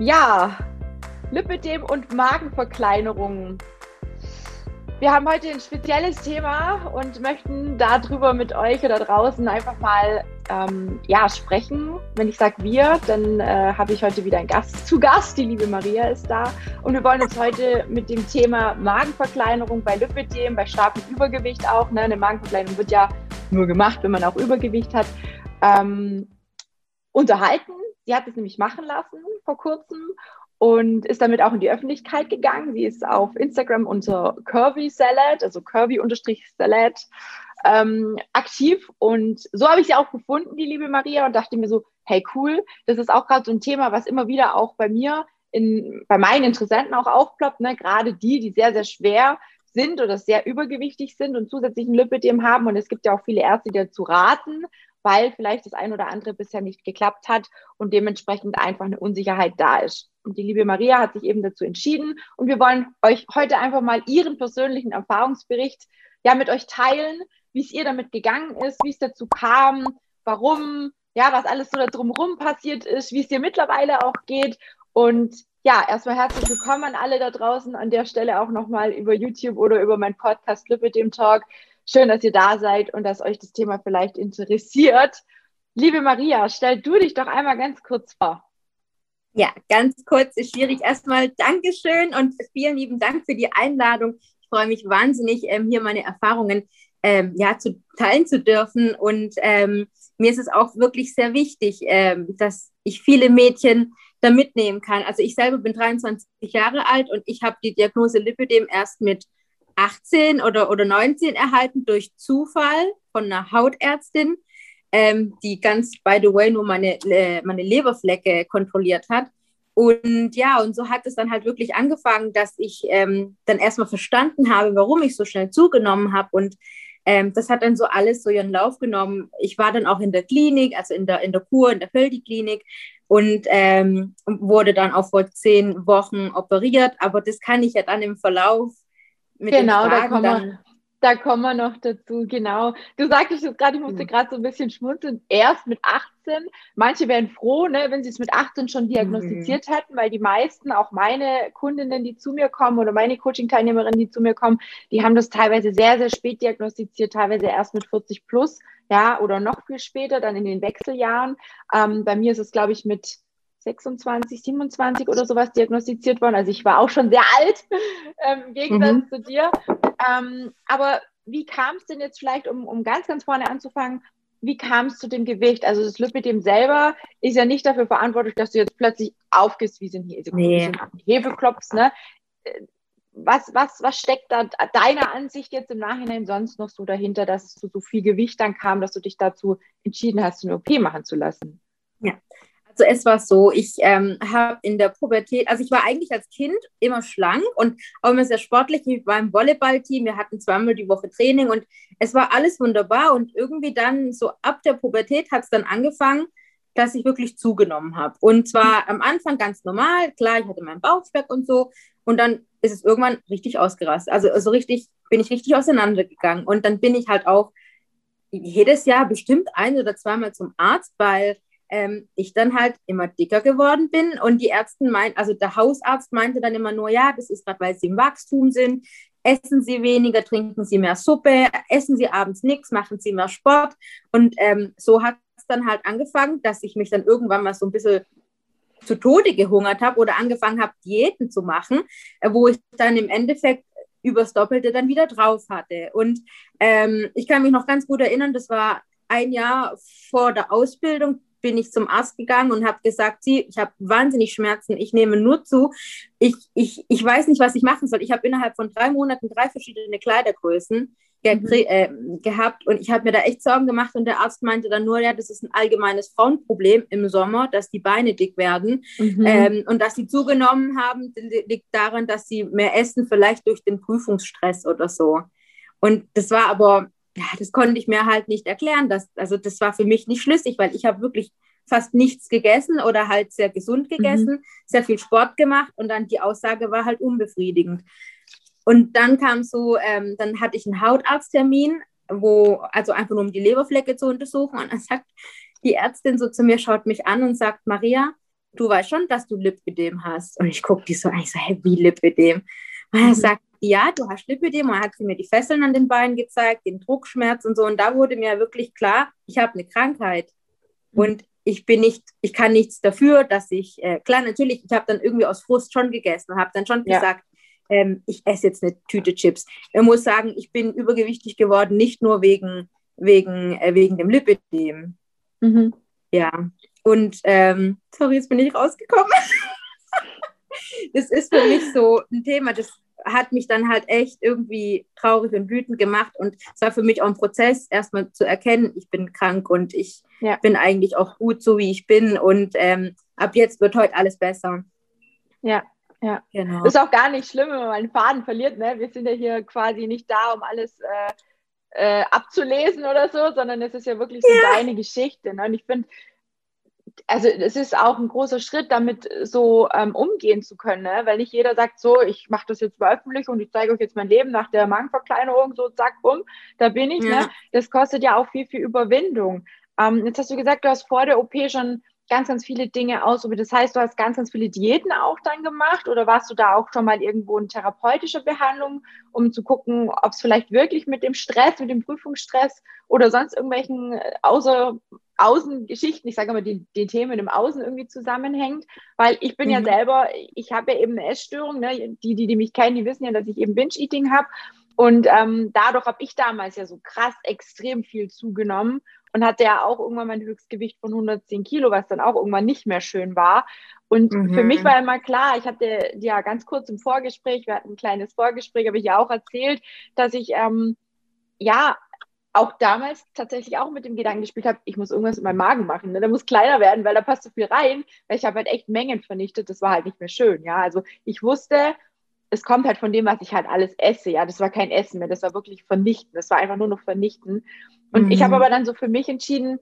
Ja, Lipidem und Magenverkleinerungen. Wir haben heute ein spezielles Thema und möchten darüber mit euch oder draußen einfach mal ähm, ja, sprechen. Wenn ich sage wir, dann äh, habe ich heute wieder einen Gast zu Gast. Die liebe Maria ist da. Und wir wollen uns heute mit dem Thema Magenverkleinerung bei Lipidem, bei starkem Übergewicht auch. Ne? Eine Magenverkleinerung wird ja nur gemacht, wenn man auch Übergewicht hat, ähm, unterhalten. Sie hat es nämlich machen lassen vor kurzem und ist damit auch in die Öffentlichkeit gegangen. Sie ist auf Instagram unter Curvy Salad, also Curvy-Salad, ähm, aktiv. Und so habe ich sie auch gefunden, die liebe Maria, und dachte mir so, hey cool, das ist auch gerade so ein Thema, was immer wieder auch bei mir, in, bei meinen Interessenten auch aufploppt, ne? gerade die, die sehr, sehr schwer sind oder sehr übergewichtig sind und zusätzlichen Lipidem haben. Und es gibt ja auch viele Ärzte, die dazu raten, weil vielleicht das ein oder andere bisher nicht geklappt hat und dementsprechend einfach eine Unsicherheit da ist. Und die liebe Maria hat sich eben dazu entschieden. Und wir wollen euch heute einfach mal ihren persönlichen Erfahrungsbericht ja mit euch teilen, wie es ihr damit gegangen ist, wie es dazu kam, warum, ja, was alles so da drumherum passiert ist, wie es ihr mittlerweile auch geht. Und ja, erstmal herzlich willkommen an alle da draußen. An der Stelle auch nochmal über YouTube oder über meinen Podcast mit dem Talk. Schön, dass ihr da seid und dass euch das Thema vielleicht interessiert. Liebe Maria, stell du dich doch einmal ganz kurz vor. Ja, ganz kurz ist schwierig. Erstmal Dankeschön und vielen lieben Dank für die Einladung. Ich freue mich wahnsinnig, ähm, hier meine Erfahrungen ähm, ja, zu teilen zu dürfen. Und ähm, mir ist es auch wirklich sehr wichtig, ähm, dass ich viele Mädchen da mitnehmen kann. Also ich selber bin 23 Jahre alt und ich habe die Diagnose Lipidem erst mit 18 oder, oder 19 erhalten durch Zufall von einer Hautärztin ähm, die ganz, by the way, nur meine, äh, meine Leberflecke kontrolliert hat. Und ja, und so hat es dann halt wirklich angefangen, dass ich ähm, dann erstmal verstanden habe, warum ich so schnell zugenommen habe. Und ähm, das hat dann so alles so ihren Lauf genommen. Ich war dann auch in der Klinik, also in der, in der Kur, in der Feldi-Klinik und ähm, wurde dann auch vor zehn Wochen operiert. Aber das kann ich ja dann im Verlauf genau, da kommen wir, da kommen wir noch dazu, genau. Du sagtest jetzt gerade, ich musste gerade so ein bisschen schmunzeln, erst mit 18. Manche wären froh, ne, wenn sie es mit 18 schon diagnostiziert mhm. hätten, weil die meisten, auch meine Kundinnen, die zu mir kommen oder meine Coaching-Teilnehmerinnen, die zu mir kommen, die haben das teilweise sehr, sehr spät diagnostiziert, teilweise erst mit 40 plus, ja, oder noch viel später, dann in den Wechseljahren. Ähm, bei mir ist es, glaube ich, mit 26, 27 oder sowas diagnostiziert worden. Also ich war auch schon sehr alt ähm, im Gegensatz mhm. zu dir. Ähm, aber wie kam es denn jetzt vielleicht, um, um ganz, ganz vorne anzufangen, wie kam es zu dem Gewicht? Also das Lipidem selber ist ja nicht dafür verantwortlich, dass du jetzt plötzlich aufgehst wie so ein, nee. Hefeklops. Ne? Was, was, was steckt da deiner Ansicht jetzt im Nachhinein sonst noch so dahinter, dass es zu so viel Gewicht dann kam, dass du dich dazu entschieden hast, eine OP machen zu lassen? Ja, also es war so, ich ähm, habe in der Pubertät, also ich war eigentlich als Kind immer schlank und auch immer sehr sportlich. Ich war im Volleyballteam, wir hatten zweimal die Woche Training und es war alles wunderbar. Und irgendwie dann so ab der Pubertät hat es dann angefangen, dass ich wirklich zugenommen habe. Und zwar am Anfang ganz normal, klar, ich hatte meinen Bauchspeck und so. Und dann ist es irgendwann richtig ausgerastet. Also, also richtig, bin ich richtig auseinandergegangen. Und dann bin ich halt auch jedes Jahr bestimmt ein oder zweimal zum Arzt, weil ähm, ich dann halt immer dicker geworden bin und die Ärzte meinten, also der Hausarzt meinte dann immer nur, ja, das ist gerade, weil sie im Wachstum sind, essen Sie weniger, trinken Sie mehr Suppe, essen Sie abends nichts, machen Sie mehr Sport und ähm, so hat es dann halt angefangen, dass ich mich dann irgendwann mal so ein bisschen zu Tode gehungert habe oder angefangen habe, Diäten zu machen, äh, wo ich dann im Endeffekt übers Doppelte dann wieder drauf hatte. Und ähm, ich kann mich noch ganz gut erinnern, das war ein Jahr vor der Ausbildung, bin ich zum Arzt gegangen und habe gesagt, sie, ich habe wahnsinnig Schmerzen, ich nehme nur zu, ich, ich, ich weiß nicht, was ich machen soll. Ich habe innerhalb von drei Monaten drei verschiedene Kleidergrößen ge mhm. äh, gehabt und ich habe mir da echt Sorgen gemacht und der Arzt meinte dann nur, ja, das ist ein allgemeines Frauenproblem im Sommer, dass die Beine dick werden mhm. ähm, und dass sie zugenommen haben, liegt daran, dass sie mehr essen, vielleicht durch den Prüfungsstress oder so. Und das war aber ja, das konnte ich mir halt nicht erklären. Dass, also das war für mich nicht schlüssig, weil ich habe wirklich fast nichts gegessen oder halt sehr gesund gegessen, mhm. sehr viel Sport gemacht und dann die Aussage war halt unbefriedigend. Und dann kam so, ähm, dann hatte ich einen Hautarzttermin, wo, also einfach nur um die Leberflecke zu untersuchen und dann sagt die Ärztin so zu mir, schaut mich an und sagt, Maria, du weißt schon, dass du Lipödem hast. Und ich gucke die so an, ich so, hä, wie Lipödem? Und er mhm. sagt, ja, du hast Lipödem. Und er hat mir die Fesseln an den Beinen gezeigt, den Druckschmerz und so. Und da wurde mir wirklich klar, ich habe eine Krankheit. Mhm. Und ich bin nicht, ich kann nichts dafür, dass ich, äh, klar, natürlich, ich habe dann irgendwie aus Frust schon gegessen und habe dann schon ja. gesagt, ähm, ich esse jetzt eine Tüte Chips. Ich muss sagen, ich bin übergewichtig geworden, nicht nur wegen, wegen, äh, wegen dem Lipödem. Mhm. Ja, und ähm, sorry, jetzt bin ich rausgekommen. das ist für mich so ein Thema, das hat mich dann halt echt irgendwie traurig und wütend gemacht. Und es war für mich auch ein Prozess, erstmal zu erkennen, ich bin krank und ich ja. bin eigentlich auch gut so, wie ich bin. Und ähm, ab jetzt wird heute alles besser. Ja, ja. Genau. Ist auch gar nicht schlimm, wenn man einen Faden verliert. Ne? Wir sind ja hier quasi nicht da, um alles äh, äh, abzulesen oder so, sondern es ist ja wirklich so ja. deine Geschichte. Ne? Und ich finde, also es ist auch ein großer Schritt, damit so ähm, umgehen zu können, ne? weil nicht jeder sagt so, ich mache das jetzt öffentlich und ich zeige euch jetzt mein Leben nach der Magenverkleinerung, so zack, bumm, da bin ich. Ne? Ja. Ne? Das kostet ja auch viel, viel Überwindung. Ähm, jetzt hast du gesagt, du hast vor der OP schon ganz, ganz viele Dinge ausprobiert. Das heißt, du hast ganz, ganz viele Diäten auch dann gemacht oder warst du da auch schon mal irgendwo in therapeutischer Behandlung, um zu gucken, ob es vielleicht wirklich mit dem Stress, mit dem Prüfungsstress oder sonst irgendwelchen äh, außer Außengeschichten, ich sage mal, die, die Themen im Außen irgendwie zusammenhängt, weil ich bin mhm. ja selber, ich habe ja eben eine Essstörung, ne? die, die, die mich kennen, die wissen ja, dass ich eben Binge-Eating habe und ähm, dadurch habe ich damals ja so krass extrem viel zugenommen und hatte ja auch irgendwann mein Höchstgewicht von 110 Kilo, was dann auch irgendwann nicht mehr schön war. Und mhm. für mich war immer klar, ich hatte ja ganz kurz im Vorgespräch, wir hatten ein kleines Vorgespräch, habe ich ja auch erzählt, dass ich ähm, ja auch damals tatsächlich auch mit dem Gedanken gespielt habe, ich muss irgendwas mit meinem Magen machen. Ne? Der muss kleiner werden, weil da passt so viel rein. Weil ich habe halt echt Mengen vernichtet. Das war halt nicht mehr schön. Ja, also ich wusste, es kommt halt von dem, was ich halt alles esse. Ja, das war kein Essen mehr. Das war wirklich vernichten. Das war einfach nur noch vernichten. Und mhm. ich habe aber dann so für mich entschieden,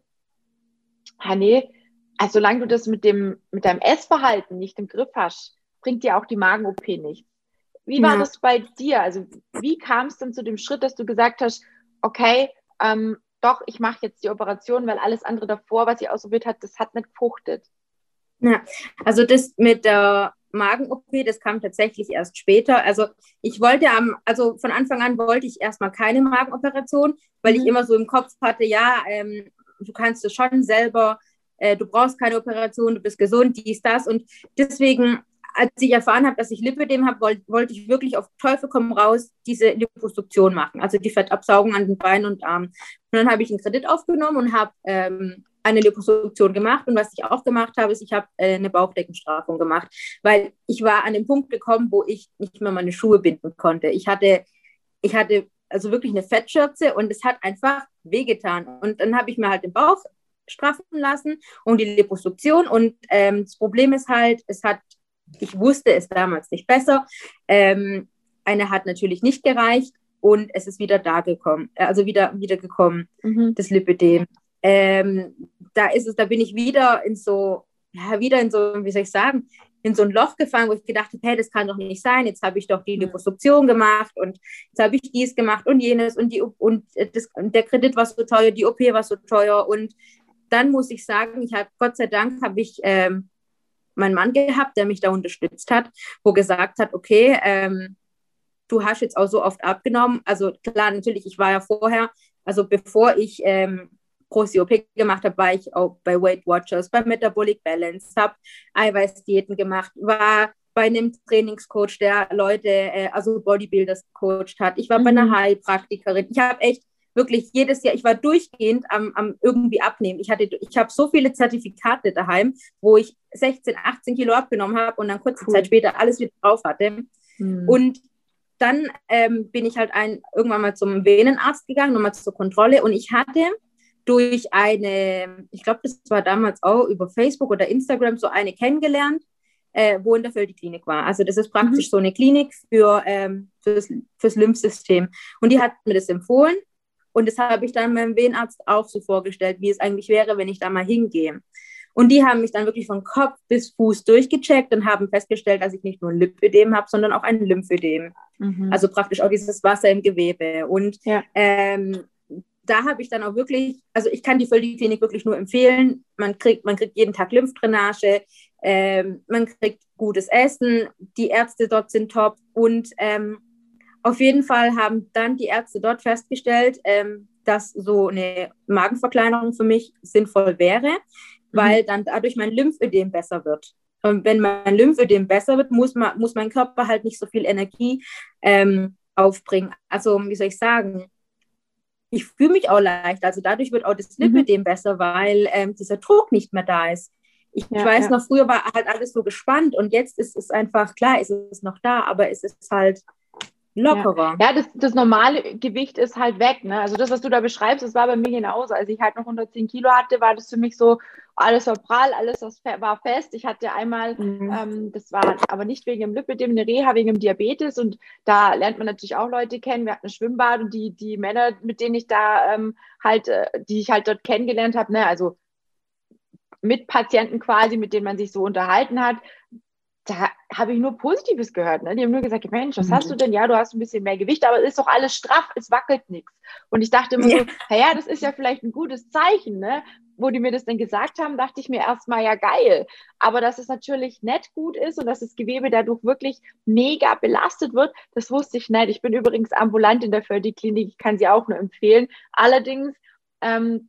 ah nee, also solange du das mit dem, mit deinem Essverhalten nicht im Griff hast, bringt dir auch die Magen-OP nichts. Wie war ja. das bei dir? Also wie kam es denn zu dem Schritt, dass du gesagt hast, okay, ähm, doch, ich mache jetzt die Operation, weil alles andere davor, was ich ausprobiert hat, das hat nicht gefruchtet. Ja, also das mit der Magen-OP, das kam tatsächlich erst später. Also ich wollte am, also von Anfang an wollte ich erstmal keine Magenoperation, weil mhm. ich immer so im Kopf hatte, ja, ähm, du kannst es schon selber, äh, du brauchst keine Operation, du bist gesund, dies, das. Und deswegen, als ich erfahren habe, dass ich Lipödem habe, wollte wollt ich wirklich auf Teufel komm raus diese Liposuktion machen, also die Fettabsaugung an den Beinen und Armen. Und dann habe ich einen Kredit aufgenommen und habe ähm, eine Liposuktion gemacht und was ich auch gemacht habe, ist, ich habe äh, eine Bauchdeckenstrafung gemacht, weil ich war an den Punkt gekommen, wo ich nicht mehr meine Schuhe binden konnte. Ich hatte, ich hatte also wirklich eine Fettschürze und es hat einfach wehgetan. Und dann habe ich mir halt den Bauch straffen lassen und die Liposuktion. Und ähm, das Problem ist halt, es hat, ich wusste es damals nicht besser. Ähm, eine hat natürlich nicht gereicht und es ist wieder da gekommen, also wieder, wieder gekommen, mhm. das Lipidem ähm, da ist es, da bin ich wieder in so, ja, wieder in so, wie soll ich sagen, in so ein Loch gefallen, wo ich gedacht habe, hey, das kann doch nicht sein. Jetzt habe ich doch die Liposuktion gemacht und jetzt habe ich dies gemacht und jenes und die und das, der Kredit war so teuer, die OP war so teuer und dann muss ich sagen, ich habe Gott sei Dank habe ich ähm, meinen Mann gehabt, der mich da unterstützt hat, wo gesagt hat, okay, ähm, du hast jetzt auch so oft abgenommen. Also klar, natürlich, ich war ja vorher, also bevor ich ähm, große OP gemacht habe, war ich auch bei Weight Watchers, bei Metabolic Balance, habe Eiweißdiäten gemacht, war bei einem Trainingscoach, der Leute, äh, also Bodybuilders coacht hat. Ich war mhm. bei einer mhm. Heilpraktikerin. Ich habe echt wirklich jedes Jahr, ich war durchgehend am, am irgendwie abnehmen. Ich hatte, ich habe so viele Zertifikate daheim, wo ich 16, 18 Kilo abgenommen habe und dann kurze cool. Zeit später alles wieder drauf hatte. Mhm. Und dann ähm, bin ich halt ein, irgendwann mal zum Venenarzt gegangen, nochmal zur Kontrolle und ich hatte durch eine, ich glaube, das war damals auch über Facebook oder Instagram so eine kennengelernt, äh, wo in der Klinik war. Also das ist praktisch mhm. so eine Klinik für ähm, fürs, fürs Lymphsystem. Und die hat mir das empfohlen und das habe ich dann meinem Venenarzt auch so vorgestellt, wie es eigentlich wäre, wenn ich da mal hingehe. Und die haben mich dann wirklich von Kopf bis Fuß durchgecheckt und haben festgestellt, dass ich nicht nur ein Lipödem habe, sondern auch ein Lymphödem. Mhm. Also praktisch auch dieses Wasser im Gewebe. Und ja. ähm, da habe ich dann auch wirklich, also ich kann die Völligklinik wirklich nur empfehlen. Man kriegt, man kriegt jeden Tag Lymphdrainage. ähm, man kriegt gutes Essen, die Ärzte dort sind top und ähm, auf jeden Fall haben dann die Ärzte dort festgestellt, ähm, dass so eine Magenverkleinerung für mich sinnvoll wäre, mhm. weil dann dadurch mein Lymphödem besser wird. Und wenn mein Lymphödem besser wird, muss, man, muss mein Körper halt nicht so viel Energie ähm, aufbringen. Also, wie soll ich sagen? Ich fühle mich auch leicht. Also dadurch wird auch das mhm. Lymphödem mhm. besser, weil ähm, dieser Druck nicht mehr da ist. Ich, ja, weiß ja. noch, früher war halt alles so gespannt und jetzt ist es einfach, klar, ist es noch da, aber es ist halt lockerer. Ja, ja das, das, normale Gewicht ist halt weg. Ne? Also das, was du da beschreibst, das war bei mir genauso. Als ich halt noch 110 Kilo hatte, war das für mich so, alles war prall, alles war fest. Ich hatte einmal, mhm. ähm, das war aber nicht wegen dem Lipidem, eine Reha wegen dem Diabetes und da lernt man natürlich auch Leute kennen. Wir hatten ein Schwimmbad und die, die Männer, mit denen ich da ähm, halt, äh, die ich halt dort kennengelernt habe, ne, also mit Patienten quasi, mit denen man sich so unterhalten hat, da habe ich nur Positives gehört. Ne? Die haben nur gesagt, Mensch, was mhm. hast du denn? Ja, du hast ein bisschen mehr Gewicht, aber es ist doch alles straff, es wackelt nichts. Und ich dachte immer ja. so, naja, das ist ja vielleicht ein gutes Zeichen. Ne? Wo die mir das denn gesagt haben, dachte ich mir erstmal, ja geil. Aber dass es natürlich nicht gut ist und dass das Gewebe dadurch wirklich mega belastet wird, das wusste ich nicht. Ich bin übrigens ambulant in der Förderklinik, ich kann sie auch nur empfehlen. Allerdings ähm,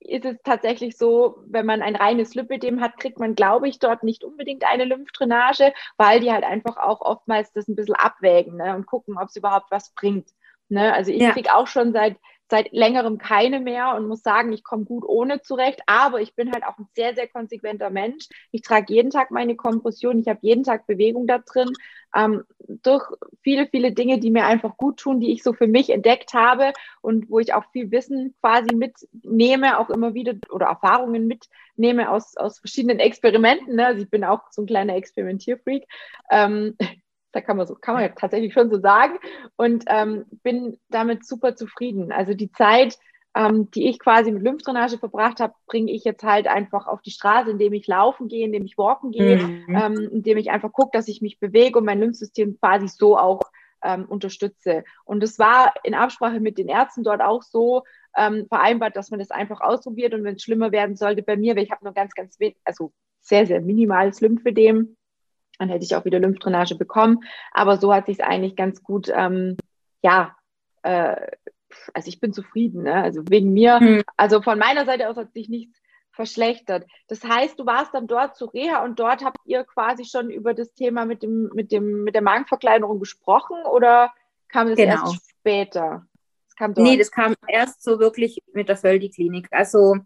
ist es tatsächlich so, wenn man ein reines Lipödem hat, kriegt man, glaube ich, dort nicht unbedingt eine Lymphdrainage, weil die halt einfach auch oftmals das ein bisschen abwägen ne, und gucken, ob es überhaupt was bringt. Ne? Also ich ja. kriege auch schon seit seit längerem keine mehr und muss sagen, ich komme gut ohne zurecht. Aber ich bin halt auch ein sehr, sehr konsequenter Mensch. Ich trage jeden Tag meine Kompression, ich habe jeden Tag Bewegung da drin. Ähm, durch viele, viele Dinge, die mir einfach gut tun, die ich so für mich entdeckt habe und wo ich auch viel Wissen quasi mitnehme, auch immer wieder oder Erfahrungen mitnehme aus, aus verschiedenen Experimenten. Ne? Also ich bin auch so ein kleiner Experimentierfreak. Ähm, da kann man so, kann man ja tatsächlich schon so sagen. Und ähm, bin damit super zufrieden. Also die Zeit, ähm, die ich quasi mit Lymphdrainage verbracht habe, bringe ich jetzt halt einfach auf die Straße, indem ich laufen gehe, indem ich walken gehe, mhm. ähm, indem ich einfach gucke, dass ich mich bewege und mein Lymphsystem quasi so auch ähm, unterstütze. Und es war in Absprache mit den Ärzten dort auch so ähm, vereinbart, dass man das einfach ausprobiert und wenn es schlimmer werden sollte bei mir, weil ich habe nur ganz, ganz wenig, also sehr, sehr minimales Lymphedem, dann hätte ich auch wieder Lymphdrainage bekommen. Aber so hat sich es eigentlich ganz gut, ähm, ja, äh, also ich bin zufrieden. Ne? Also wegen mir, hm. also von meiner Seite aus hat sich nichts verschlechtert. Das heißt, du warst dann dort zu Reha und dort habt ihr quasi schon über das Thema mit dem, mit dem, mit der Magenverkleinerung gesprochen oder kam das genau. erst später? Das kam dort. Nee, das kam erst so wirklich mit der Völdi-Klinik. Also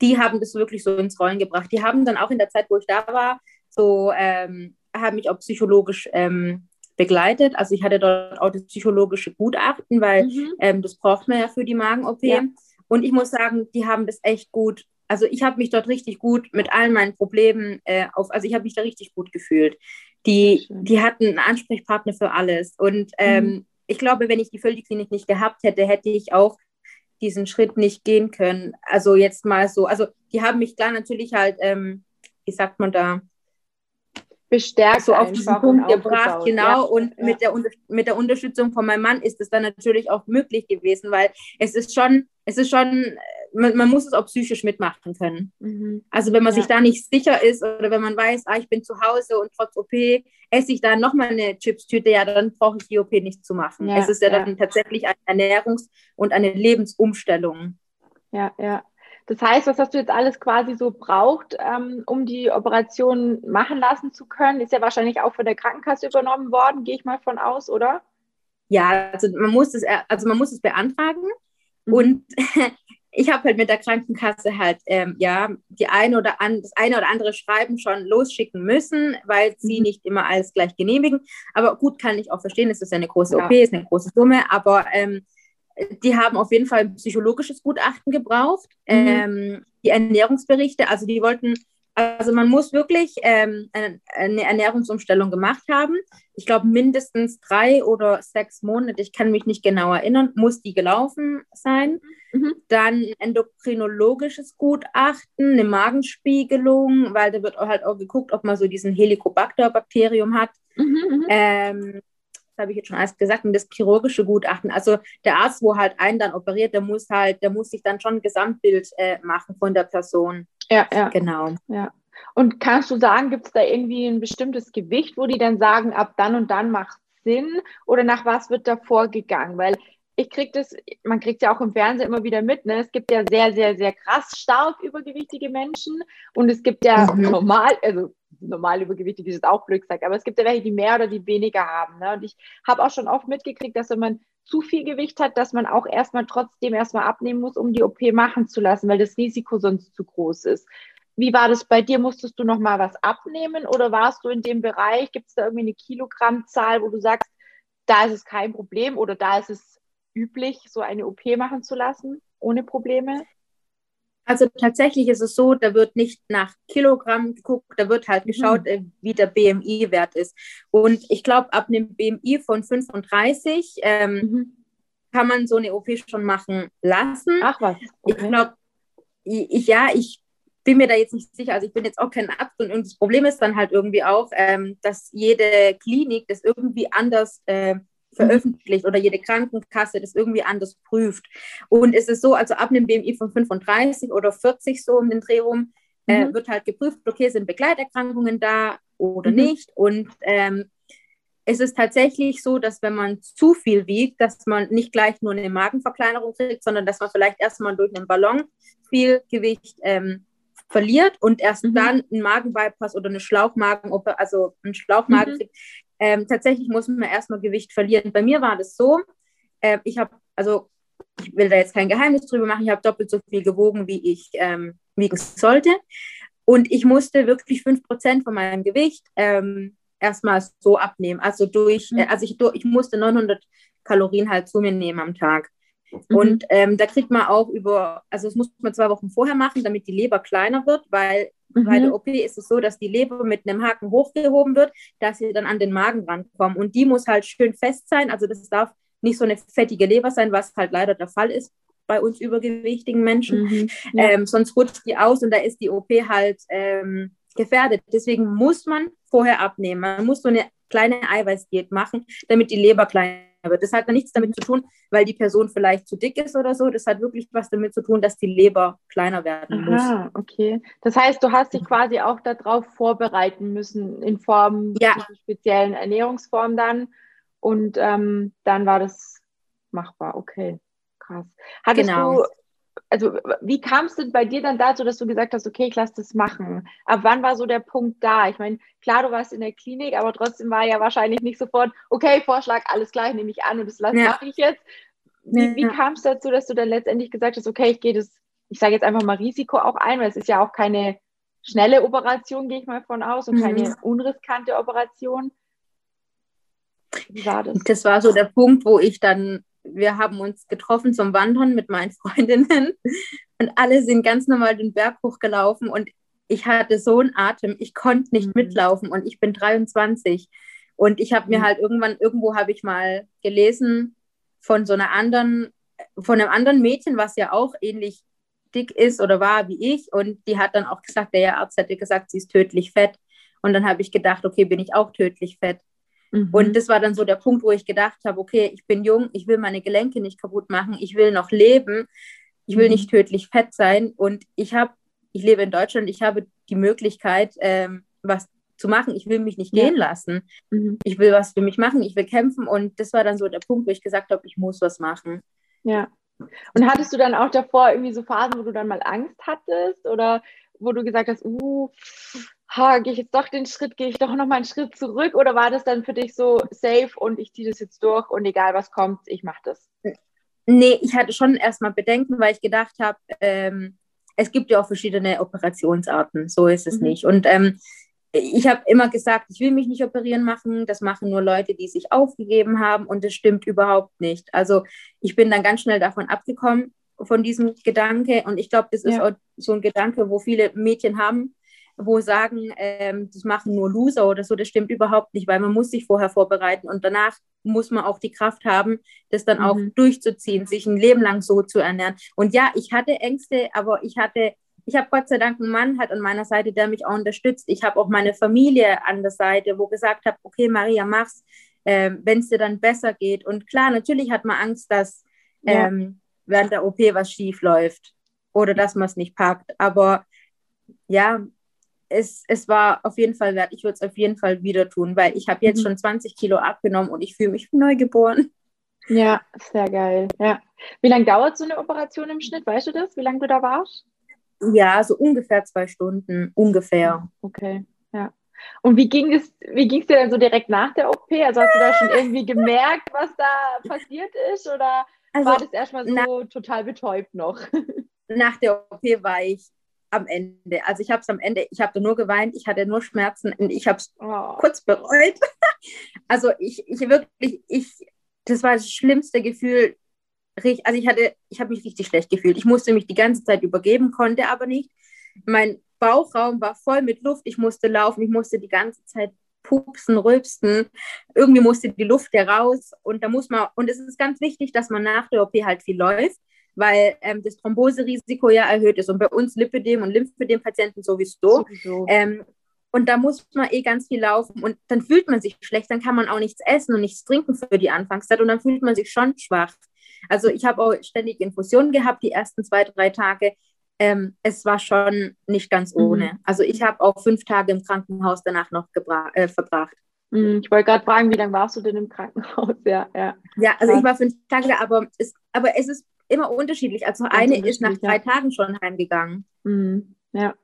die haben das wirklich so ins Rollen gebracht. Die haben dann auch in der Zeit, wo ich da war, so ähm, haben mich auch psychologisch ähm, begleitet. Also ich hatte dort auch das psychologische Gutachten, weil mhm. ähm, das braucht man ja für die Magen-OP. Ja. Und ich muss sagen, die haben das echt gut. Also ich habe mich dort richtig gut mit allen meinen Problemen äh, auf, also ich habe mich da richtig gut gefühlt. Die, die hatten einen Ansprechpartner für alles. Und ähm, mhm. ich glaube, wenn ich die Völligklinik nicht gehabt hätte, hätte ich auch diesen Schritt nicht gehen können. Also jetzt mal so, also die haben mich klar natürlich halt, ähm, wie sagt man da, bestärkt so auf diesen Punkt gebracht, genau. Ja, und ja. Mit, der, mit der Unterstützung von meinem Mann ist es dann natürlich auch möglich gewesen, weil es ist schon, es ist schon, man, man muss es auch psychisch mitmachen können. Mhm. Also wenn man ja. sich da nicht sicher ist oder wenn man weiß, ah, ich bin zu Hause und trotz OP esse ich da nochmal eine Chipstüte, ja, dann brauche ich die OP nicht zu machen. es ist ja, dann tatsächlich eine Ernährungs- und eine Lebensumstellung. Ja, ja. Das heißt, was hast du jetzt alles quasi so braucht, ähm, um die Operation machen lassen zu können, ist ja wahrscheinlich auch von der Krankenkasse übernommen worden, gehe ich mal von aus, oder? Ja, also man muss es, also man muss es beantragen mhm. und ich habe halt mit der Krankenkasse halt ähm, ja die eine oder an, das eine oder andere Schreiben schon losschicken müssen, weil sie mhm. nicht immer alles gleich genehmigen. Aber gut, kann ich auch verstehen, es ist eine große ja. OP, ist eine große Summe, aber ähm, die haben auf jeden Fall ein psychologisches Gutachten gebraucht, mhm. ähm, die Ernährungsberichte, also die wollten, also man muss wirklich ähm, eine, eine, Ernährungsumstellung gemacht haben. Ich glaube mindestens drei oder sechs Monate, ich kann mich nicht genau erinnern, muss die gelaufen sein. Mhm. Dann endokrinologisches Gutachten, eine Magenspiegelung, weil da wird halt auch geguckt, ob man so diesen Helicobacter-Bakterium hat. Mhm, mhm. Ähm, habe ich jetzt schon alles gesagt, und das chirurgische Gutachten. Also der Arzt, wo halt einen dann operiert, der muss halt, der muss sich dann schon ein Gesamtbild äh, machen von der Person. Ja, ja. Genau. Ja. Und kannst du sagen, gibt es da irgendwie ein bestimmtes Gewicht, wo die dann sagen, ab dann und dann macht Sinn? Oder nach was wird da vorgegangen? Weil ich kriege das, man kriegt ja auch im Fernsehen immer wieder mit, ne? Es gibt ja sehr, sehr, sehr krass stark übergewichtige Menschen und es gibt ja mhm. normal, also normal übergewichtig ist auch blöd gesagt, aber es gibt ja welche, die mehr oder die weniger haben. Ne? Und ich habe auch schon oft mitgekriegt, dass wenn man zu viel Gewicht hat, dass man auch erstmal trotzdem erstmal abnehmen muss, um die OP machen zu lassen, weil das Risiko sonst zu groß ist. Wie war das bei dir? Musstest du noch mal was abnehmen oder warst du in dem Bereich? Gibt es da irgendwie eine Kilogrammzahl, wo du sagst, da ist es kein Problem oder da ist es üblich, so eine OP machen zu lassen ohne Probleme? Also tatsächlich ist es so, da wird nicht nach Kilogramm geguckt, da wird halt mhm. geschaut, mhm. wie der BMI-Wert ist. Und ich glaube, ab einem BMI von 35 ähm, mhm. kann man so eine OP schon machen lassen. Ach was. Okay. Ich glaube, ich, ja, ich bin mir da jetzt nicht sicher. Also ich bin jetzt auch kein Arzt und das Problem ist dann halt irgendwie auch, ähm, dass jede Klinik das irgendwie anders äh, veröffentlicht oder jede Krankenkasse das irgendwie anders prüft. Und es ist so, also ab einem BMI von 35 oder 40 so um den Dreh rum, äh, mhm. wird halt geprüft, okay, sind Begleiterkrankungen da oder mhm. nicht. Und ähm, es ist tatsächlich so, dass wenn man zu viel wiegt, dass man nicht gleich nur eine Magenverkleinerung kriegt, sondern dass man vielleicht erstmal durch einen Ballon viel Gewicht ähm, verliert und erst mhm. dann einen Magenbypass oder eine Schlauchmagen, also einen Schlauchmagen mhm. kriegt, ähm, tatsächlich muss man erstmal Gewicht verlieren. Bei mir war das so, äh, ich habe, also ich will da jetzt kein Geheimnis drüber machen, ich habe doppelt so viel gewogen, wie ich ähm, wiegen sollte. Und ich musste wirklich 5% von meinem Gewicht ähm, erstmal so abnehmen. Also durch, mhm. also ich, ich musste 900 Kalorien halt zu mir nehmen am Tag. Mhm. Und ähm, da kriegt man auch über, also das muss man zwei Wochen vorher machen, damit die Leber kleiner wird, weil Mhm. Bei der OP ist es so, dass die Leber mit einem Haken hochgehoben wird, dass sie dann an den Magen rankommen. Und die muss halt schön fest sein. Also das darf nicht so eine fettige Leber sein, was halt leider der Fall ist bei uns übergewichtigen Menschen. Mhm. Ja. Ähm, sonst rutscht die aus und da ist die OP halt ähm, gefährdet. Deswegen muss man vorher abnehmen. Man muss so eine kleine Eiweißdiät machen, damit die Leber kleiner wird. Das hat nichts damit zu tun, weil die Person vielleicht zu dick ist oder so. Das hat wirklich was damit zu tun, dass die Leber kleiner werden muss. Ah, okay. Das heißt, du hast dich quasi auch darauf vorbereiten müssen in Form ja. einer speziellen Ernährungsform dann. Und ähm, dann war das machbar. Okay, krass. Hattest genau. du also wie kam es denn bei dir dann dazu, dass du gesagt hast, okay, ich lasse das machen? Ab wann war so der Punkt da? Ich meine, klar, du warst in der Klinik, aber trotzdem war ja wahrscheinlich nicht sofort, okay, Vorschlag, alles gleich, nehme ich an und das ja. mache ich jetzt. Wie, ja. wie kam es dazu, dass du dann letztendlich gesagt hast, okay, ich gehe das, ich sage jetzt einfach mal Risiko auch ein, weil es ist ja auch keine schnelle Operation, gehe ich mal von aus, und mhm. keine unriskante Operation. Wie war das? Das war so der Punkt, wo ich dann wir haben uns getroffen zum Wandern mit meinen Freundinnen und alle sind ganz normal den Berg hochgelaufen und ich hatte so einen Atem, ich konnte nicht mhm. mitlaufen und ich bin 23 und ich habe mir mhm. halt irgendwann, irgendwo habe ich mal gelesen von so einer anderen, von einem anderen Mädchen, was ja auch ähnlich dick ist oder war wie ich und die hat dann auch gesagt, der Arzt hätte gesagt, sie ist tödlich fett und dann habe ich gedacht, okay, bin ich auch tödlich fett Mhm. Und das war dann so der Punkt, wo ich gedacht habe, okay, ich bin jung, ich will meine Gelenke nicht kaputt machen, ich will noch leben, ich will mhm. nicht tödlich fett sein und ich habe, ich lebe in Deutschland, ich habe die Möglichkeit, ähm, was zu machen. Ich will mich nicht ja. gehen lassen. Mhm. Ich will was für mich machen, ich will kämpfen und das war dann so der Punkt, wo ich gesagt habe, ich muss was machen. Ja. Und hattest du dann auch davor irgendwie so Phasen, wo du dann mal Angst hattest oder wo du gesagt hast, uh, ha, gehe ich jetzt doch den Schritt, gehe ich doch noch mal einen Schritt zurück oder war das dann für dich so safe und ich ziehe das jetzt durch und egal was kommt, ich mache das? Nee, ich hatte schon erstmal Bedenken, weil ich gedacht habe, ähm, es gibt ja auch verschiedene Operationsarten, so ist es mhm. nicht. Und ähm, ich habe immer gesagt, ich will mich nicht operieren machen, das machen nur Leute, die sich aufgegeben haben und das stimmt überhaupt nicht. Also ich bin dann ganz schnell davon abgekommen, von diesem Gedanke und ich glaube, das ist ja. auch so ein Gedanke, wo viele Mädchen haben, wo sagen, ähm, das machen nur Loser oder so, das stimmt überhaupt nicht, weil man muss sich vorher vorbereiten und danach muss man auch die Kraft haben, das dann mhm. auch durchzuziehen, sich ein Leben lang so zu ernähren. Und ja, ich hatte Ängste, aber ich hatte, ich habe Gott sei Dank einen Mann hat an meiner Seite, der mich auch unterstützt. Ich habe auch meine Familie an der Seite, wo gesagt hat, okay, Maria, mach's, äh, wenn es dir dann besser geht. Und klar, natürlich hat man Angst, dass ähm, ja. während der OP was schief läuft oder dass man es nicht packt. Aber ja, es, es war auf jeden Fall wert. Ich würde es auf jeden Fall wieder tun, weil ich habe jetzt mhm. schon 20 Kilo abgenommen und ich fühle mich neugeboren. Ja, sehr geil. Ja. Wie lange dauert so eine Operation im Schnitt? Weißt du das, wie lange du da warst? Ja, so ungefähr zwei Stunden, ungefähr. Okay, ja. Und wie ging es, wie ging es dir dann so direkt nach der OP? Also hast du da schon irgendwie gemerkt, was da passiert ist? Oder also, war das erstmal so nach, total betäubt noch? Nach der OP war ich am Ende. Also ich habe es am Ende, ich habe nur geweint, ich hatte nur Schmerzen und ich habe es oh. kurz bereut. also ich, ich wirklich, ich, das war das schlimmste Gefühl. Also ich hatte, ich habe mich richtig schlecht gefühlt. Ich musste mich die ganze Zeit übergeben, konnte aber nicht. Mein Bauchraum war voll mit Luft. Ich musste laufen, ich musste die ganze Zeit pupsen, rülpsen. Irgendwie musste die Luft heraus. Und da muss man, und es ist ganz wichtig, dass man nach der OP halt viel läuft, weil ähm, das Thromboserisiko ja erhöht ist. Und bei uns Lipödem- und Lymphödem-Patienten sowieso. sowieso. Ähm, und da muss man eh ganz viel laufen und dann fühlt man sich schlecht, dann kann man auch nichts essen und nichts trinken für die Anfangszeit und dann fühlt man sich schon schwach. Also ich habe auch ständig Infusionen gehabt die ersten zwei, drei Tage ähm, es war schon nicht ganz mhm. ohne. Mhm. Also ich habe auch fünf Tage im Krankenhaus danach noch äh, verbracht. Mhm. Ich wollte gerade fragen, wie lange warst du denn im Krankenhaus? Ja, ja. ja also ich war fünf Tage, aber es, aber es ist immer unterschiedlich. Also eine ist nach drei. Tagen schon heimgegangen. Mhm. Ja.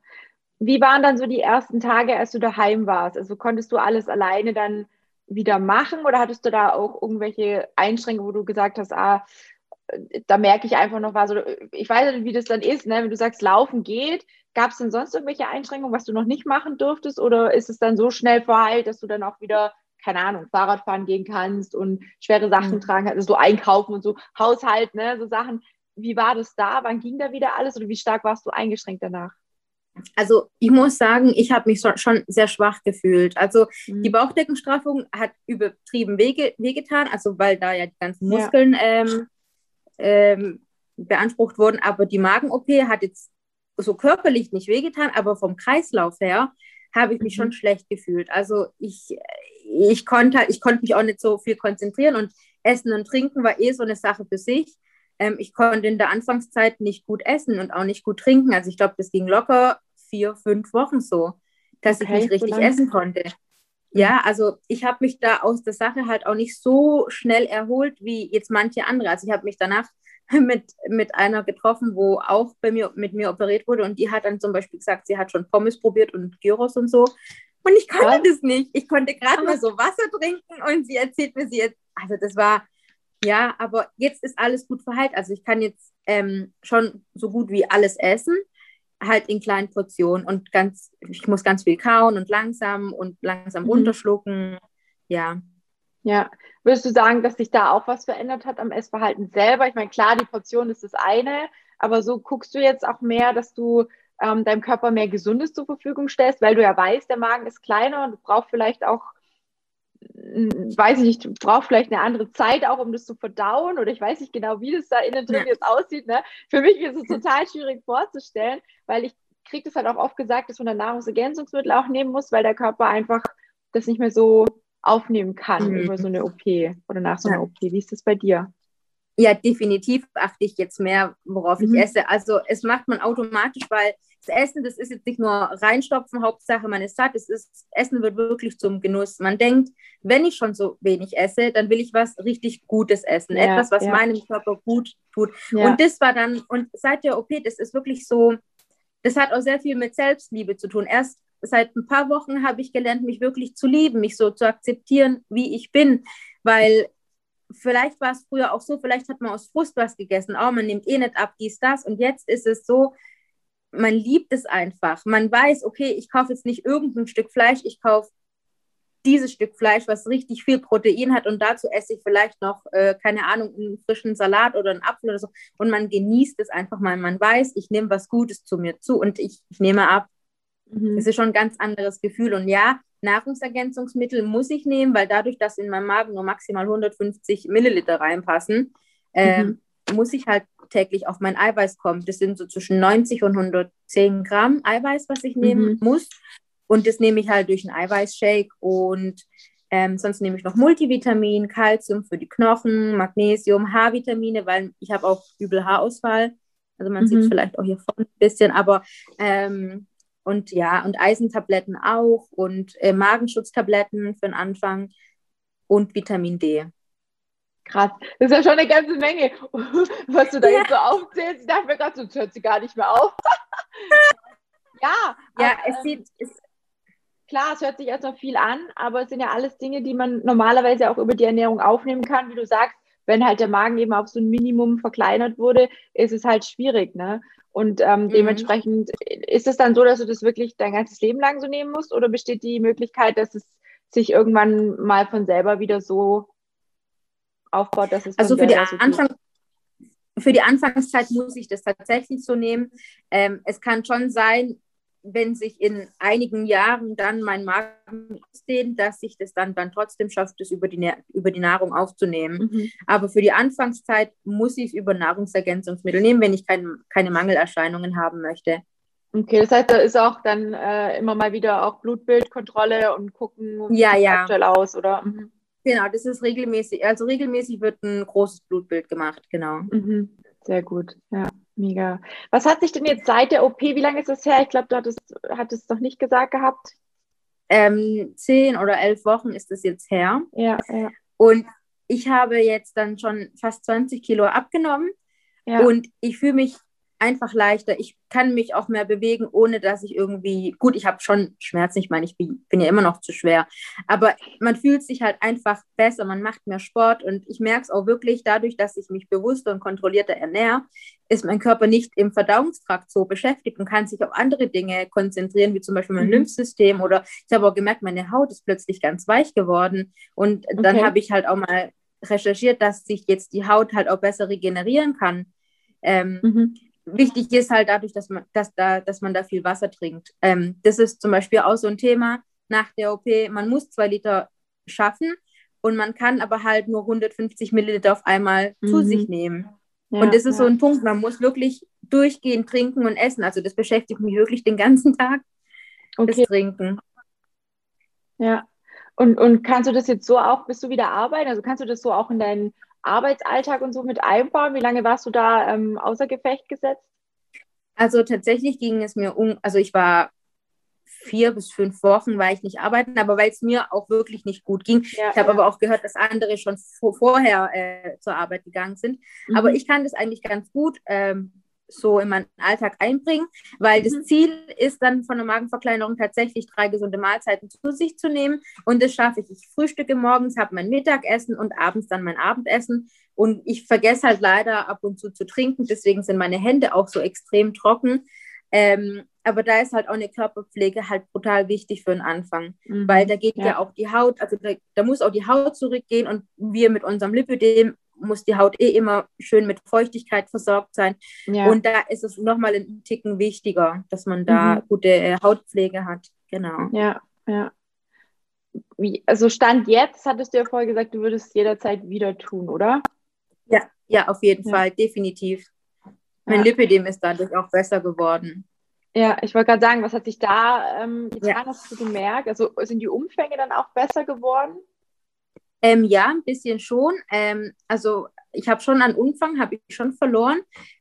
Wie waren dann so die ersten Tage, als du daheim warst? Also konntest du alles alleine dann wieder machen oder hattest du da auch irgendwelche Einschränkungen, wo du gesagt hast, ah, da merke ich einfach noch was. Oder ich weiß nicht, wie das dann ist, ne? wenn du sagst, laufen geht. Gab es denn sonst irgendwelche Einschränkungen, was du noch nicht machen durftest? Oder ist es dann so schnell verheilt, dass du dann auch wieder, keine Ahnung, Fahrrad fahren gehen kannst und schwere Sachen mhm. tragen kannst, also so einkaufen und so Haushalt, ne? so Sachen. Wie war das da? Wann ging da wieder alles oder wie stark warst du eingeschränkt danach? Also ich muss sagen, ich habe mich schon sehr schwach gefühlt. Also mhm. die Bauchdeckenstraffung hat übertrieben wehge wehgetan, also weil da ja die ganzen Muskeln ja. ähm, ähm, beansprucht wurden. Aber die Magen-OP hat jetzt so körperlich nicht wehgetan, aber vom Kreislauf her habe ich mich mhm. schon schlecht gefühlt. Also ich, ich, konnte, ich konnte mich auch nicht so viel konzentrieren und Essen und Trinken war eh so eine Sache für sich. Ähm, ich konnte in der Anfangszeit nicht gut essen und auch nicht gut trinken. Also ich glaube, das ging locker vier, fünf Wochen so, dass okay, ich nicht richtig essen konnte. Ja, also ich habe mich da aus der Sache halt auch nicht so schnell erholt wie jetzt manche andere. Also ich habe mich danach mit, mit einer getroffen, wo auch bei mir mit mir operiert wurde und die hat dann zum Beispiel gesagt, sie hat schon Pommes probiert und Gyros und so. Und ich konnte ja. das nicht. Ich konnte gerade mal so Wasser trinken und sie erzählt mir sie jetzt, also das war, ja, aber jetzt ist alles gut verheilt. Also ich kann jetzt ähm, schon so gut wie alles essen halt in kleinen Portionen und ganz, ich muss ganz viel kauen und langsam und langsam mhm. runterschlucken. Ja. Ja, würdest du sagen, dass sich da auch was verändert hat am Essverhalten selber? Ich meine, klar, die Portion ist das eine, aber so guckst du jetzt auch mehr, dass du ähm, deinem Körper mehr Gesundes zur Verfügung stellst, weil du ja weißt, der Magen ist kleiner und du brauchst vielleicht auch weiß ich nicht, braucht vielleicht eine andere Zeit auch, um das zu verdauen oder ich weiß nicht genau, wie das da innen drin jetzt aussieht. Ne? Für mich ist es total schwierig vorzustellen, weil ich kriege das halt auch oft gesagt, dass man dann Nahrungsergänzungsmittel auch nehmen muss, weil der Körper einfach das nicht mehr so aufnehmen kann mhm. über so eine OP oder nach so einer ja. OP. Wie ist das bei dir? Ja, definitiv achte ich jetzt mehr, worauf mhm. ich esse. Also es macht man automatisch, weil das Essen, das ist jetzt nicht nur reinstopfen, Hauptsache man ist satt, es ist, Essen wird wirklich zum Genuss. Man denkt, wenn ich schon so wenig esse, dann will ich was richtig Gutes essen, ja, etwas, was ja. meinem Körper gut tut. Ja. Und das war dann, und seit der OP, das ist wirklich so, das hat auch sehr viel mit Selbstliebe zu tun. Erst seit ein paar Wochen habe ich gelernt, mich wirklich zu lieben, mich so zu akzeptieren, wie ich bin, weil vielleicht war es früher auch so, vielleicht hat man aus Frust was gegessen, oh, man nimmt eh nicht ab, dies, das. Und jetzt ist es so, man liebt es einfach. Man weiß, okay, ich kaufe jetzt nicht irgendein Stück Fleisch, ich kaufe dieses Stück Fleisch, was richtig viel Protein hat und dazu esse ich vielleicht noch, äh, keine Ahnung, einen frischen Salat oder einen Apfel oder so und man genießt es einfach mal. Man weiß, ich nehme was Gutes zu mir zu und ich, ich nehme ab. Mhm. Das ist schon ein ganz anderes Gefühl und ja, Nahrungsergänzungsmittel muss ich nehmen, weil dadurch, dass in meinem Magen nur maximal 150 Milliliter reinpassen, äh, mhm. muss ich halt täglich auf mein Eiweiß kommen. Das sind so zwischen 90 und 110 Gramm Eiweiß, was ich nehmen mhm. muss. Und das nehme ich halt durch einen Eiweißshake und ähm, sonst nehme ich noch Multivitamin, Kalzium für die Knochen, Magnesium, H-Vitamine, weil ich habe auch übel Haarausfall. Also man mhm. sieht es vielleicht auch hier vorne ein bisschen, aber ähm, Und ja, und Eisentabletten auch und äh, Magenschutztabletten für den Anfang und Vitamin D. Krass, das ist ja schon eine ganze Menge, was du da ja. jetzt so aufzählst. Ich dachte mir gerade, so hört sie gar nicht mehr auf. ja, ja, aber, es ähm, sieht. Es klar, es hört sich erstmal viel an, aber es sind ja alles Dinge, die man normalerweise auch über die Ernährung aufnehmen kann. Wie du sagst, wenn halt der Magen eben auf so ein Minimum verkleinert wurde, ist es halt schwierig. Ne? Und ähm, mhm. dementsprechend ist es dann so, dass du das wirklich dein ganzes Leben lang so nehmen musst oder besteht die Möglichkeit, dass es sich irgendwann mal von selber wieder so aufbaut, dass es also für die so Anfang für die Anfangszeit muss ich das tatsächlich so nehmen. Ähm, es kann schon sein, wenn sich in einigen Jahren dann mein Magen ausdehnt, dass ich das dann, dann trotzdem schafft, das über die, über die Nahrung aufzunehmen. Mhm. Aber für die Anfangszeit muss ich es über Nahrungsergänzungsmittel nehmen, wenn ich kein, keine Mangelerscheinungen haben möchte. Okay, das heißt, da ist auch dann äh, immer mal wieder auch Blutbildkontrolle und gucken, ja, ja. aktuell aus, oder? Mhm. Genau, das ist regelmäßig, also regelmäßig wird ein großes Blutbild gemacht, genau. Mhm. Sehr gut, ja. Mega. Was hat sich denn jetzt seit der OP, wie lange ist das her? Ich glaube, du hattest, hattest es noch nicht gesagt gehabt. Ähm, zehn oder elf Wochen ist das jetzt her. Ja, ja. Und ich habe jetzt dann schon fast 20 Kilo abgenommen. Ja. Und ich fühle mich einfach leichter. Ich kann mich auch mehr bewegen, ohne dass ich irgendwie, gut, ich habe schon Schmerzen, ich meine, ich bin, bin, ja immer noch zu schwer, aber man fühlt sich halt einfach besser, man macht mehr Sport und ich merke es auch wirklich dadurch, dass ich mich bewusster und kontrollierter ernähre, ist mein Körper nicht im Verdauungstrakt so beschäftigt und kann sich auf andere Dinge konzentrieren, wie zum Beispiel mein mhm. Lymphsystem oder ich habe auch gemerkt, meine Haut ist plötzlich ganz weich geworden und okay. dann habe ich halt auch mal recherchiert, dass sich jetzt die Haut halt auch besser regenerieren kann. Ähm, mhm wichtig ist halt dadurch, dass man, dass da, dass man da viel Wasser trinkt. Ähm, das ist zum Beispiel auch so ein Thema nach der OP. Man muss zwei Liter schaffen und man kann aber halt nur 150 Milliliter auf einmal mhm. zu sich nehmen. Ja, und das ist ja. so ein Punkt, man muss wirklich durchgehend trinken und essen. Also das beschäftigt mich wirklich den ganzen Tag, okay. das Trinken. Ja. Und, und kannst du das jetzt so auch, bist du wieder arbeiten? Also kannst du das so auch in deinen Arbeitsalltag und so mit einbauen? Wie lange warst du da ähm, außer Gefecht gesetzt? Also tatsächlich ging es mir um, also ich war vier bis fünf Wochen war ich nicht arbeiten, aber weil es mir auch wirklich nicht gut ging. Ja, ich habe ja. aber auch gehört, dass andere schon vorher äh, zur Arbeit gegangen sind. Mhm. Aber ich kann das eigentlich ganz gut. Ähm, so in meinen Alltag einbringen, weil mhm. das Ziel ist dann von der Magenverkleinerung tatsächlich drei gesunde Mahlzeiten zu sich zu nehmen und das schaffe ich. Ich frühstücke morgens, habe mein Mittagessen und abends dann mein Abendessen und ich vergesse halt leider ab und zu zu trinken, deswegen sind meine Hände auch so extrem trocken. Ähm, aber da ist halt auch eine Körperpflege halt brutal wichtig für den Anfang, mhm. weil da geht ja. ja. auch die Haut, also da, da, muss auch die Haut zurückgehen und wir mit unserem Lipödem muss die Haut eh immer schön mit Feuchtigkeit versorgt sein. Ja. Und da ist es nochmal einen Ticken wichtiger, dass man da mhm. gute äh, Hautpflege hat. Genau. Ja, ja. Wie, also Stand jetzt, hattest du ja vorher gesagt, du würdest jederzeit wieder tun, oder? Ja, ja, auf jeden ja. Fall, definitiv. Mein ja. Lipidem ist dadurch auch besser geworden. Ja, ich wollte gerade sagen, was hat sich da ähm, getan? Ja. Hast du gemerkt? Also sind die Umfänge dann auch besser geworden? Ähm, ja, ein bisschen schon. Ähm, also ich habe schon an Umfang, habe ich schon verloren.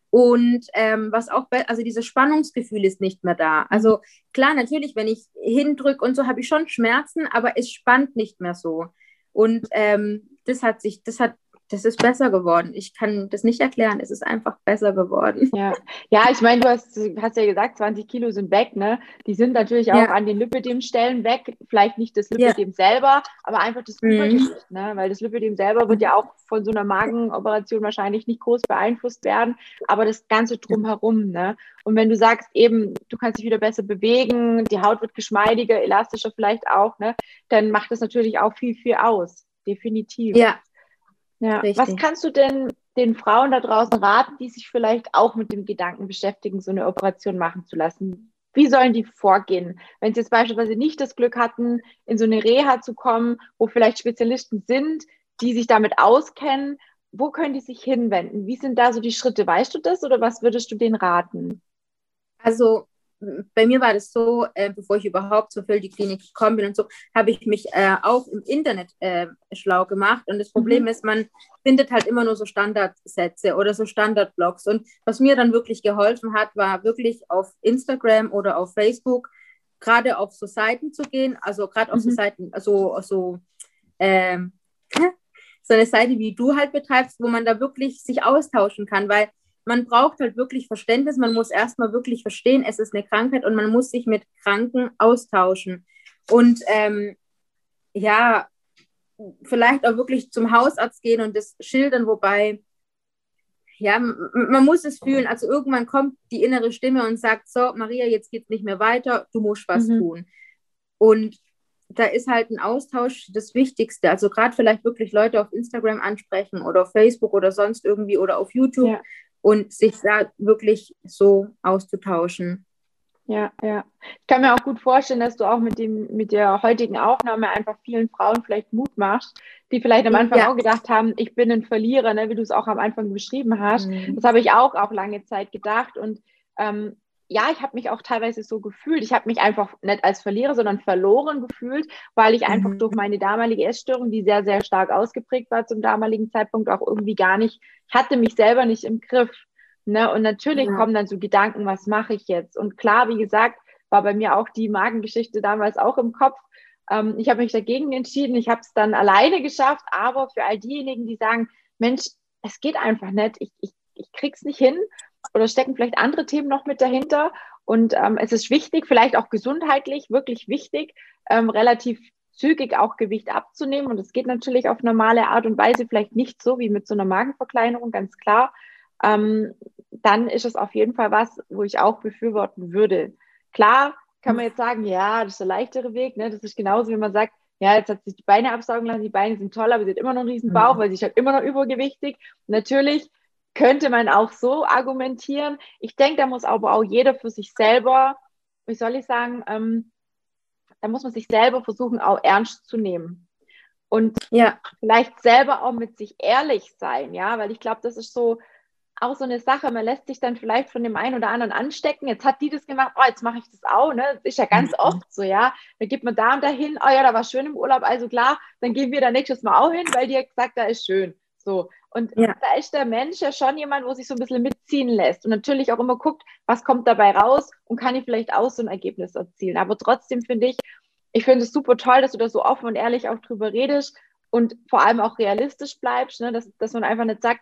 Und ähm, was auch, also dieses Spannungsgefühl ist nicht mehr da. Also klar, natürlich, wenn ich hindrücke und so, habe ich schon Schmerzen, aber es spannt nicht mehr so. Und ähm, das hat sich, das hat das ist besser geworden. Ich kann das nicht erklären. Es ist einfach besser geworden. Ja, ja ich meine, du hast, hast ja gesagt, 20 Kilo sind weg, ne? Die sind natürlich auch ja. an den Lipidem-Stellen weg. Vielleicht nicht das Lipidem ja. selber, aber einfach das mhm. Übergewicht, mhm. ne? Weil das Lipidem selber wird ja auch von so einer Magenoperation wahrscheinlich nicht groß beeinflusst werden, aber das Ganze drumherum, ne? Und wenn du sagst, eben, du kannst dich wieder besser bewegen, die Haut wird geschmeidiger, elastischer vielleicht auch, ne? Dann macht das natürlich auch viel, viel aus. Definitiv. Ja, ja. Richtig. Was kannst du denn den Frauen da draußen raten, die sich vielleicht auch mit dem Gedanken beschäftigen, so eine Operation machen zu lassen? Wie sollen die vorgehen? Wenn sie jetzt beispielsweise nicht das Glück hatten, in so eine Reha zu kommen, wo vielleicht Spezialisten sind, die sich damit auskennen, wo können die sich hinwenden? Wie sind da so die Schritte? Weißt du das oder was würdest du denen raten? Also bei mir war das so, äh, bevor ich überhaupt zur Klinik gekommen bin und so, habe ich mich äh, auch im Internet äh, schlau gemacht. Und das Problem mhm. ist, man findet halt immer nur so Standardsätze oder so Standardblogs. Und was mir dann wirklich geholfen hat, war wirklich auf Instagram oder auf Facebook gerade auf so Seiten zu gehen, also gerade auf mhm. so Seiten, also so, ähm, so eine Seite, wie du halt betreibst, wo man da wirklich sich austauschen kann, weil man braucht halt wirklich Verständnis, man muss erstmal wirklich verstehen, es ist eine Krankheit und man muss sich mit Kranken austauschen. Und ähm, ja, vielleicht auch wirklich zum Hausarzt gehen und das schildern, wobei, ja, man muss es fühlen. Also irgendwann kommt die innere Stimme und sagt, so, Maria, jetzt geht es nicht mehr weiter, du musst was mhm. tun. Und da ist halt ein Austausch das Wichtigste. Also gerade vielleicht wirklich Leute auf Instagram ansprechen oder auf Facebook oder sonst irgendwie oder auf YouTube. Ja und sich da wirklich so auszutauschen. Ja, ja. Ich kann mir auch gut vorstellen, dass du auch mit dem, mit der heutigen Aufnahme einfach vielen Frauen vielleicht Mut machst, die vielleicht am Anfang ja. auch gedacht haben, ich bin ein Verlierer, ne, wie du es auch am Anfang beschrieben hast. Mhm. Das habe ich auch auch lange Zeit gedacht. Und ähm, ja, ich habe mich auch teilweise so gefühlt. Ich habe mich einfach nicht als Verlierer, sondern verloren gefühlt, weil ich einfach mhm. durch meine damalige Essstörung, die sehr, sehr stark ausgeprägt war zum damaligen Zeitpunkt, auch irgendwie gar nicht, ich hatte mich selber nicht im Griff. Ne? Und natürlich ja. kommen dann so Gedanken, was mache ich jetzt? Und klar, wie gesagt, war bei mir auch die Magengeschichte damals auch im Kopf. Ähm, ich habe mich dagegen entschieden. Ich habe es dann alleine geschafft, aber für all diejenigen, die sagen, Mensch, es geht einfach nicht, ich, ich, ich krieg's nicht hin, oder stecken vielleicht andere Themen noch mit dahinter. Und ähm, es ist wichtig, vielleicht auch gesundheitlich, wirklich wichtig, ähm, relativ zügig auch Gewicht abzunehmen. Und es geht natürlich auf normale Art und Weise, vielleicht nicht so wie mit so einer Magenverkleinerung, ganz klar. Ähm, dann ist es auf jeden Fall was, wo ich auch befürworten würde. Klar kann man jetzt sagen, ja, das ist der leichtere Weg. Ne? Das ist genauso, wie man sagt, ja, jetzt hat sich die Beine absaugen lassen, die Beine sind toll, aber sie hat immer noch einen riesen Bauch, mhm. weil sie ist halt immer noch übergewichtig. Natürlich könnte man auch so argumentieren. Ich denke, da muss aber auch jeder für sich selber, wie soll ich sagen, ähm, da muss man sich selber versuchen, auch ernst zu nehmen. Und ja. vielleicht selber auch mit sich ehrlich sein, ja, weil ich glaube, das ist so auch so eine Sache, man lässt sich dann vielleicht von dem einen oder anderen anstecken. Jetzt hat die das gemacht, oh, jetzt mache ich das auch, ne? Das ist ja ganz mhm. oft so, ja. Da geht man da und dahin, oh ja, da war schön im Urlaub, also klar, dann gehen wir da nächstes Mal auch hin, weil die hat gesagt, da ist schön. So. Und ja. da ist der Mensch ja schon jemand, wo sich so ein bisschen mitziehen lässt und natürlich auch immer guckt, was kommt dabei raus und kann ich vielleicht auch so ein Ergebnis erzielen. Aber trotzdem finde ich, ich finde es super toll, dass du da so offen und ehrlich auch drüber redest und vor allem auch realistisch bleibst, ne? dass, dass man einfach nicht sagt,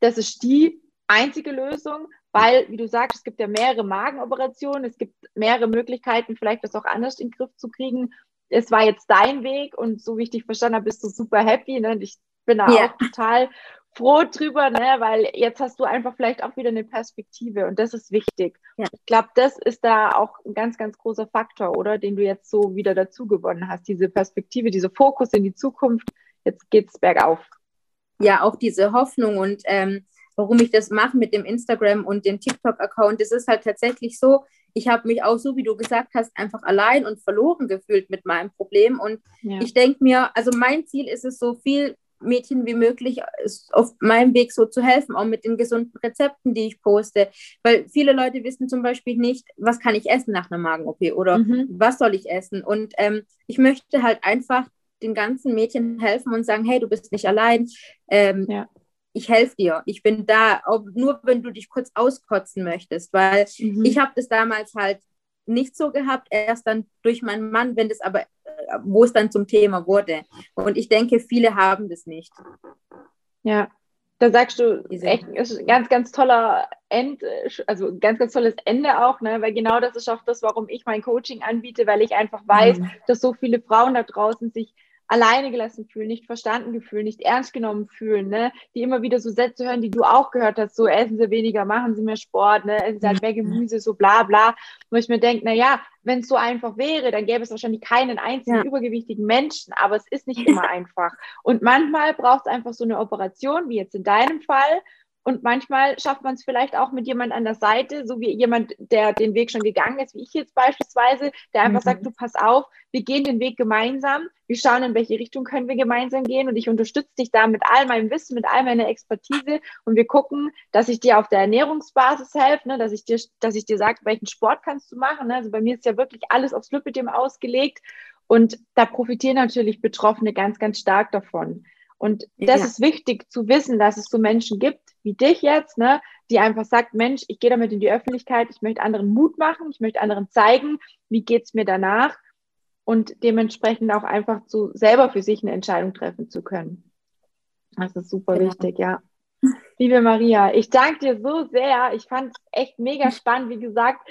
das ist die einzige Lösung, weil, wie du sagst, es gibt ja mehrere Magenoperationen, es gibt mehrere Möglichkeiten, vielleicht das auch anders in den Griff zu kriegen. Es war jetzt dein Weg und so wie ich dich verstanden habe, bist du super happy. Ne? Und ich bin da ja. auch total froh drüber, ne? weil jetzt hast du einfach vielleicht auch wieder eine Perspektive und das ist wichtig. Ja. Ich glaube, das ist da auch ein ganz, ganz großer Faktor, oder? Den du jetzt so wieder dazu gewonnen hast. Diese Perspektive, dieser Fokus in die Zukunft. Jetzt geht's bergauf. Ja, auch diese Hoffnung und ähm, warum ich das mache mit dem Instagram und dem TikTok-Account, das ist halt tatsächlich so, ich habe mich auch so, wie du gesagt hast, einfach allein und verloren gefühlt mit meinem Problem. Und ja. ich denke mir, also mein Ziel ist es, so viel Mädchen wie möglich auf meinem Weg so zu helfen, auch mit den gesunden Rezepten, die ich poste. Weil viele Leute wissen zum Beispiel nicht, was kann ich essen nach einer Magen-OP oder mhm. was soll ich essen. Und ähm, ich möchte halt einfach den ganzen Mädchen helfen und sagen, hey, du bist nicht allein. Ähm, ja. Ich helfe dir. Ich bin da, auch nur wenn du dich kurz auskotzen möchtest, weil mhm. ich habe das damals halt nicht so gehabt, erst dann durch meinen Mann, wenn das aber, äh, wo es dann zum Thema wurde. Und ich denke, viele haben das nicht. Ja, da sagst du, echt, ist ein ganz, ganz toller End, also ganz, ganz tolles Ende auch, ne? weil genau das ist auch das, warum ich mein Coaching anbiete, weil ich einfach weiß, mhm. dass so viele Frauen da draußen sich alleine gelassen fühlen, nicht verstanden gefühlen, nicht ernst genommen fühlen, ne? die immer wieder so Sätze hören, die du auch gehört hast, so essen sie weniger, machen sie mehr Sport, ne? essen sie halt mehr Gemüse, so bla bla. Wo ich mir denke, na ja, wenn es so einfach wäre, dann gäbe es wahrscheinlich keinen einzigen ja. übergewichtigen Menschen, aber es ist nicht immer einfach. Und manchmal braucht es einfach so eine Operation, wie jetzt in deinem Fall, Und manchmal schafft man es vielleicht auch mit jemand an der Seite, so wie jemand, der den Weg schon gegangen ist, wie ich jetzt beispielsweise, der einfach mhm. sagt, du pass auf, wir gehen den Weg gemeinsam, wir schauen, in welche Richtung können wir gemeinsam gehen und ich unterstütze dich da mit all meinem Wissen, mit all meiner Expertise und wir gucken, dass ich dir auf der Ernährungsbasis helfe, ne, dass ich dir, dass ich dir sage, welchen Sport kannst du machen. Ne? Also bei mir ist ja wirklich alles aufs Lipidem ausgelegt und da profitieren natürlich Betroffene ganz, ganz stark davon. Und das ja. ist wichtig zu wissen, dass es so Menschen gibt, wie dich jetzt, ne, die einfach sagt, Mensch, ich gehe damit in die Öffentlichkeit, ich möchte anderen Mut machen, ich möchte anderen zeigen, wie geht's mir danach und dementsprechend auch einfach zu selber für sich eine Entscheidung treffen zu können. Das ist super ja. wichtig, ja. Liebe Maria, ich danke dir so sehr. Ich fand es echt mega spannend. Wie gesagt,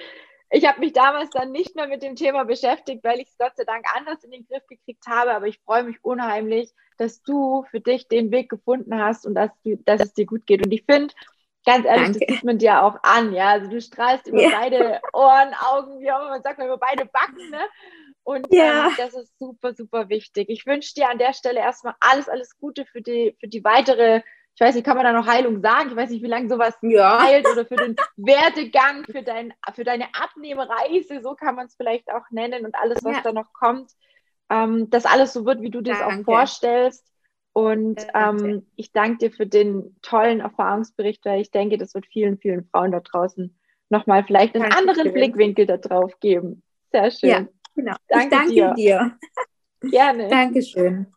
ich habe mich damals dann nicht mehr mit dem Thema beschäftigt, weil ich es Gott sei Dank anders in den Griff gekriegt habe. Aber ich freue mich unheimlich, dass du für dich den Weg gefunden hast und dass, du, dass es dir gut geht. Und ich finde, ganz ehrlich, Danke. das sieht man dir auch an. Ja, also du strahlst über ja. beide Ohren, Augen, wie auch immer man sagt, über beide Backen. Ne? Und ja. ähm, das ist super, super wichtig. Ich wünsche dir an der Stelle erstmal alles, alles Gute für die, für die weitere ich weiß nicht, kann man da noch Heilung sagen? Ich weiß nicht, wie lange sowas ja. heilt oder für den Werdegang, für, dein, für deine Abnehmreise, so kann man es vielleicht auch nennen und alles, was ja. da noch kommt, ähm, dass alles so wird, wie du dir es auch vorstellst. Und ähm, ich danke dir für den tollen Erfahrungsbericht, weil ich denke, das wird vielen, vielen Frauen da draußen nochmal vielleicht einen danke anderen schön. Blickwinkel da drauf geben. Sehr schön. Ja, genau. Danke ich danke dir. dir. Gerne. Dankeschön.